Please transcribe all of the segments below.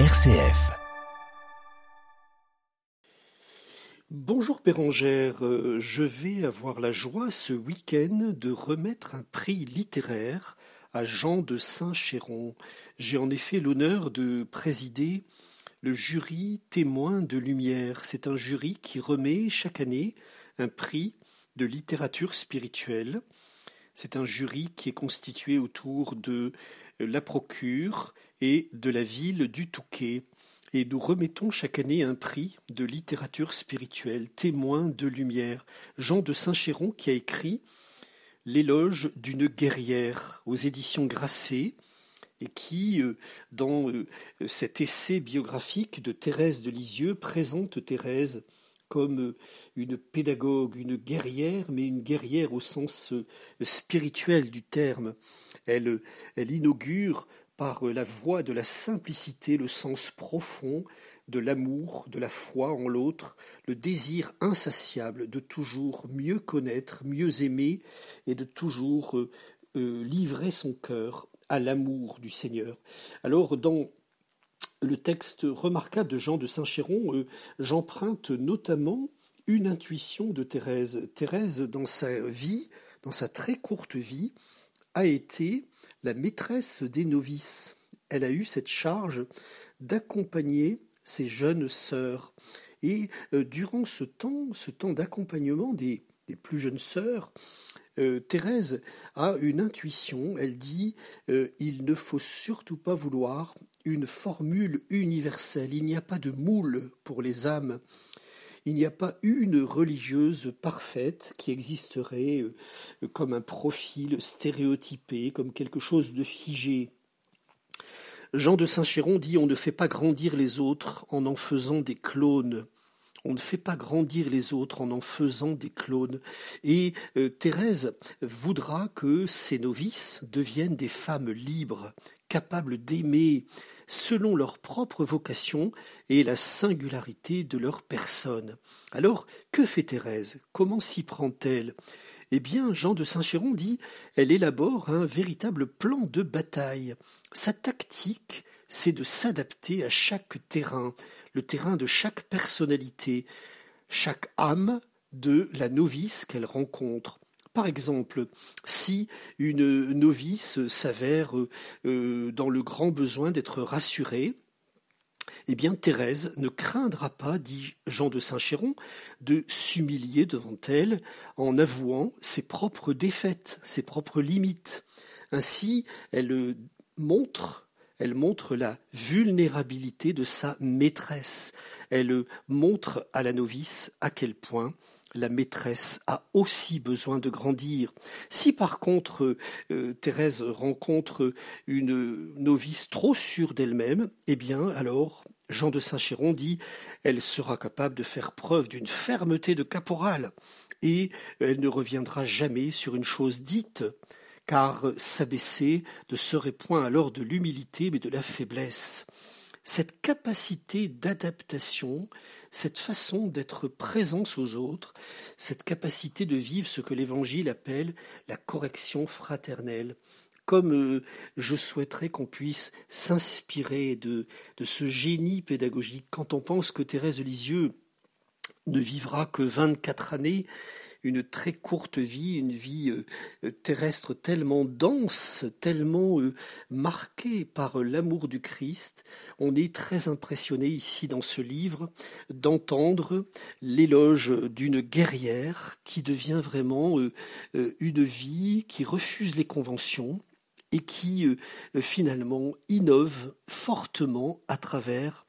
RCF. Bonjour Bérangère, euh, je vais avoir la joie ce week-end de remettre un prix littéraire à Jean de Saint-Chéron. J'ai en effet l'honneur de présider le jury témoin de lumière. C'est un jury qui remet chaque année un prix de littérature spirituelle. C'est un jury qui est constitué autour de la procure et de la ville du Touquet. Et nous remettons chaque année un prix de littérature spirituelle, témoin de lumière. Jean de Saint-Chéron qui a écrit L'éloge d'une guerrière aux éditions Grasset et qui, euh, dans euh, cet essai biographique de Thérèse de Lisieux, présente Thérèse comme euh, une pédagogue, une guerrière, mais une guerrière au sens euh, spirituel du terme. Elle, euh, elle inaugure par la voie de la simplicité le sens profond de l'amour, de la foi en l'autre, le désir insatiable de toujours mieux connaître, mieux aimer et de toujours livrer son cœur à l'amour du Seigneur. Alors dans le texte remarquable de Jean de Saint-Chéron, euh, j'emprunte notamment une intuition de Thérèse. Thérèse, dans sa vie, dans sa très courte vie, a été la maîtresse des novices. Elle a eu cette charge d'accompagner ses jeunes sœurs. Et euh, durant ce temps, ce temps d'accompagnement des, plus jeunes sœurs, euh, Thérèse a une intuition. Elle dit il ne faut surtout pas vouloir une formule universelle. Il n'y a pas de moule pour les âmes. Il n'y a pas une religieuse parfaite qui existerait euh, comme un profil stéréotypé, comme quelque chose de figé. Jean de Saint-Chéron dit on ne fait pas grandir les autres en en faisant des clones. On ne fait pas grandir les autres en en faisant des clones. Et euh, Thérèse voudra que ces novices deviennent des femmes libres, capables d'aimer selon leur propre vocation et la singularité de leur personne. Alors, que fait Thérèse? Comment s'y prend-elle? Eh bien, Jean de Saint-Chéron dit elle élabore un véritable plan de bataille. Sa tactique, c'est de s'adapter à chaque terrain, le terrain de chaque personnalité, chaque âme de la novice qu'elle rencontre. Par exemple, si une novice s'avère euh, dans le grand besoin d'être rassurée, eh bien Thérèse ne craindra pas, dit Jean de Saint-Chéron, de s'humilier devant elle en avouant ses propres défaites, ses propres limites. Ainsi, elle montre elle montre la vulnérabilité de sa maîtresse. Elle montre à la novice à quel point la maîtresse a aussi besoin de grandir. Si par contre euh, Thérèse rencontre une novice trop sûre d'elle-même, eh bien alors Jean de Saint-Chéron dit elle sera capable de faire preuve d'une fermeté de caporal et elle ne reviendra jamais sur une chose dite car s'abaisser ne serait point alors de l'humilité mais de la faiblesse. Cette capacité d'adaptation, cette façon d'être présence aux autres, cette capacité de vivre ce que l'Évangile appelle la correction fraternelle, comme euh, je souhaiterais qu'on puisse s'inspirer de, ce génie pédagogique. Quand on pense que Thérèse Lisieux ne vivra que vingt-quatre années une très courte vie, une vie euh, terrestre tellement dense, tellement euh, marquée par l'amour du Christ. On est très impressionné ici dans ce livre d'entendre l'éloge d'une guerrière qui devient vraiment euh, une vie qui refuse les conventions et qui finalement innove fortement à travers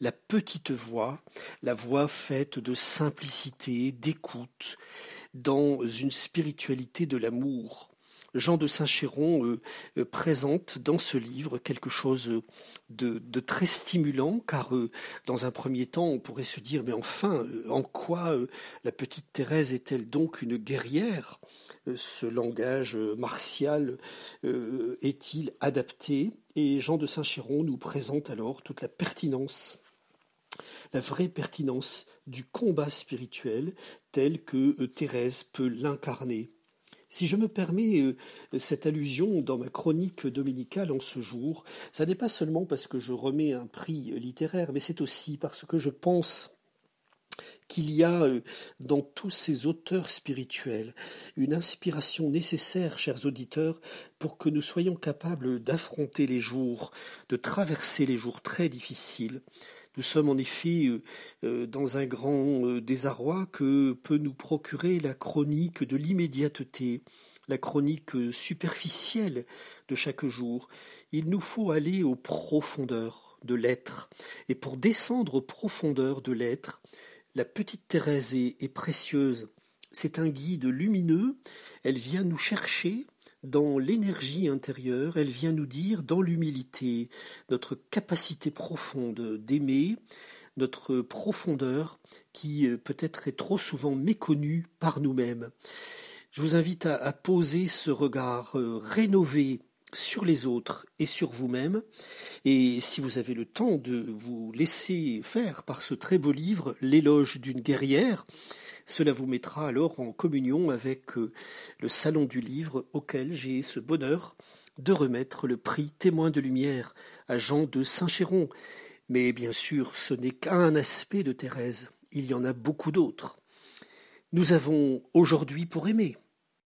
la petite voix, la voix faite de simplicité, d'écoute, dans une spiritualité de l'amour. Jean de Saint-Chéron euh, euh, présente dans ce livre quelque chose de, très stimulant, car euh, dans un premier temps, on pourrait se dire, mais enfin, en quoi la petite Thérèse est-elle donc une guerrière? Ce langage martial est-il adapté? Et Jean de Saint-Chéron nous présente alors toute la pertinence la vraie pertinence du combat spirituel tel que euh, Thérèse peut l'incarner. Si je me permets euh, cette allusion dans ma chronique dominicale en ce jour, ça n'est pas seulement parce que je remets un prix littéraire, mais c'est aussi parce que je pense qu'il y a euh, dans tous ces auteurs spirituels une inspiration nécessaire, chers auditeurs, pour que nous soyons capables d'affronter les jours, de traverser les jours très difficiles. Nous sommes en effet euh, euh, dans un grand euh, désarroi que peut nous procurer la chronique de l'immédiateté, la chronique superficielle de chaque jour. Il nous faut aller aux profondeurs de l'être. Et pour descendre aux profondeurs de l'être, la petite Thérèse est, est précieuse. C'est un guide lumineux. Elle vient nous chercher dans l'énergie intérieure, elle vient nous dire dans l'humilité, notre capacité profonde d'aimer, notre profondeur qui euh, peut-être est trop souvent méconnue par nous-mêmes. Je vous invite à, poser ce regard euh, rénové sur les autres et sur vous-même. Et si vous avez le temps de vous laisser faire par ce très beau livre, L'éloge d'une guerrière, cela vous mettra alors en communion avec euh, le Salon du Livre auquel j'ai ce bonheur de remettre le prix Témoin de lumière à Jean de Saint-Chéron. Mais bien sûr, ce n'est qu'un aspect de Thérèse, il y en a beaucoup d'autres. Nous avons aujourd'hui pour aimer,